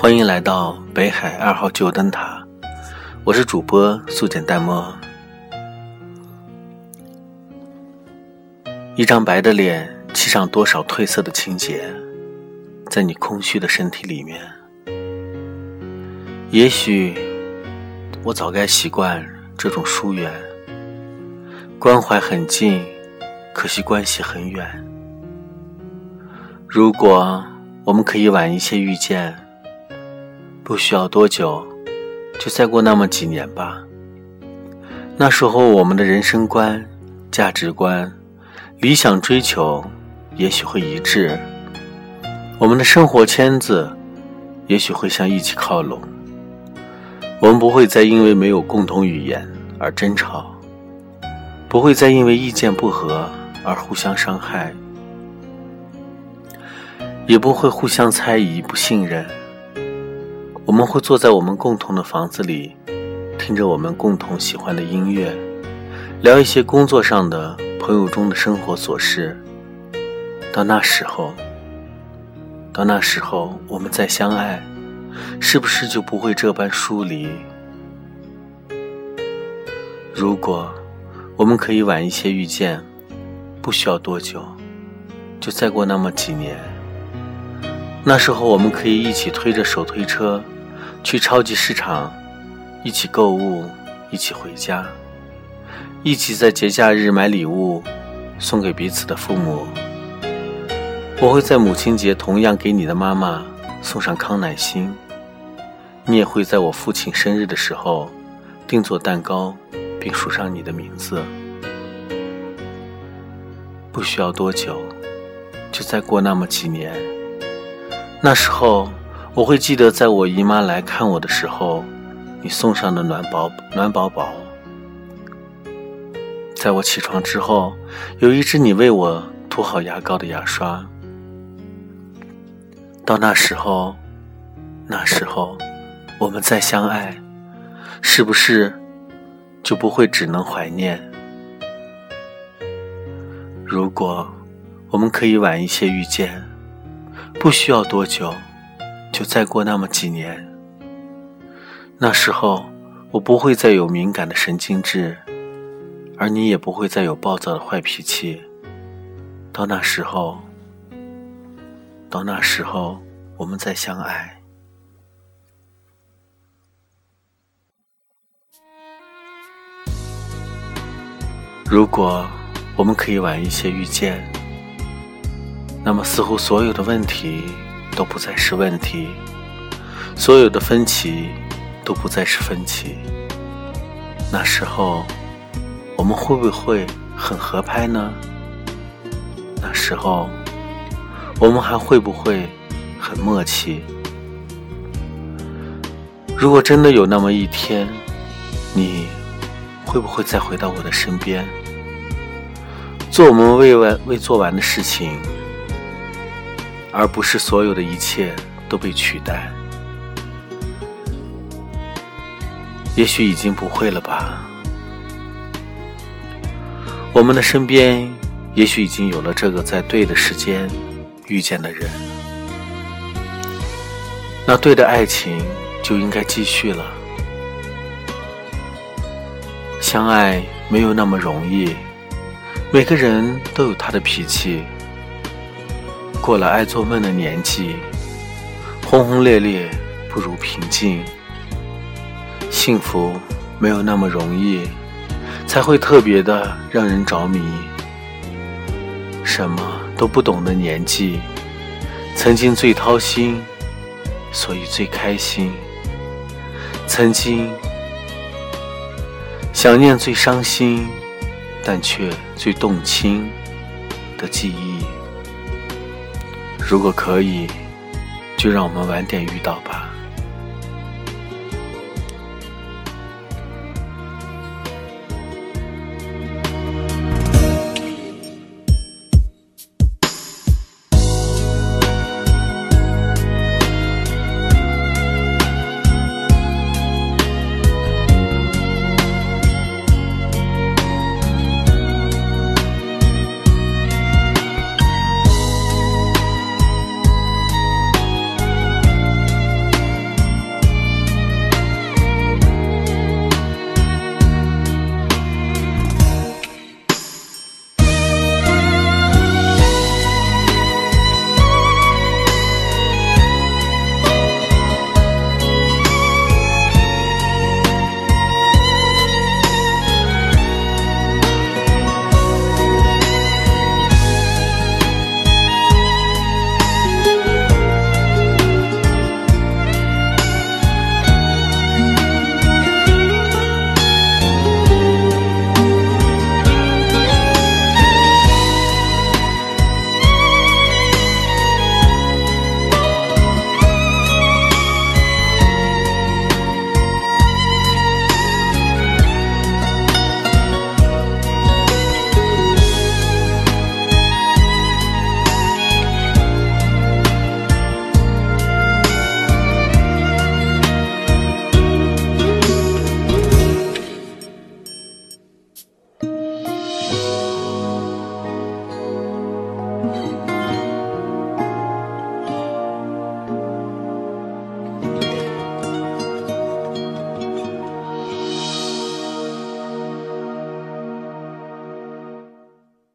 欢迎来到北海二号旧灯塔，我是主播素简淡漠。一张白的脸，漆上多少褪色的情节，在你空虚的身体里面。也许我早该习惯这种疏远，关怀很近，可惜关系很远。如果我们可以晚一些遇见。不需要多久，就再过那么几年吧。那时候，我们的人生观、价值观、理想追求，也许会一致；我们的生活圈子，也许会向一起靠拢。我们不会再因为没有共同语言而争吵，不会再因为意见不合而互相伤害，也不会互相猜疑、不信任。我们会坐在我们共同的房子里，听着我们共同喜欢的音乐，聊一些工作上的、朋友中的生活琐事。到那时候，到那时候，我们再相爱，是不是就不会这般疏离？如果我们可以晚一些遇见，不需要多久，就再过那么几年，那时候我们可以一起推着手推车。去超级市场，一起购物，一起回家，一起在节假日买礼物，送给彼此的父母。我会在母亲节同样给你的妈妈送上康乃馨，你也会在我父亲生日的时候定做蛋糕，并署上你的名字。不需要多久，就再过那么几年，那时候。我会记得，在我姨妈来看我的时候，你送上的暖宝暖宝宝；在我起床之后，有一支你为我涂好牙膏的牙刷。到那时候，那时候，我们再相爱，是不是就不会只能怀念？如果我们可以晚一些遇见，不需要多久。就再过那么几年，那时候我不会再有敏感的神经质，而你也不会再有暴躁的坏脾气。到那时候，到那时候，我们再相爱。如果我们可以晚一些遇见，那么似乎所有的问题。都不再是问题，所有的分歧都不再是分歧。那时候，我们会不会很合拍呢？那时候，我们还会不会很默契？如果真的有那么一天，你会不会再回到我的身边，做我们未完未做完的事情？而不是所有的一切都被取代，也许已经不会了吧。我们的身边，也许已经有了这个在对的时间遇见的人，那对的爱情就应该继续了。相爱没有那么容易，每个人都有他的脾气。过了爱做梦的年纪，轰轰烈烈不如平静。幸福没有那么容易，才会特别的让人着迷。什么都不懂的年纪，曾经最掏心，所以最开心。曾经想念最伤心，但却最动情的记忆。如果可以，就让我们晚点遇到吧。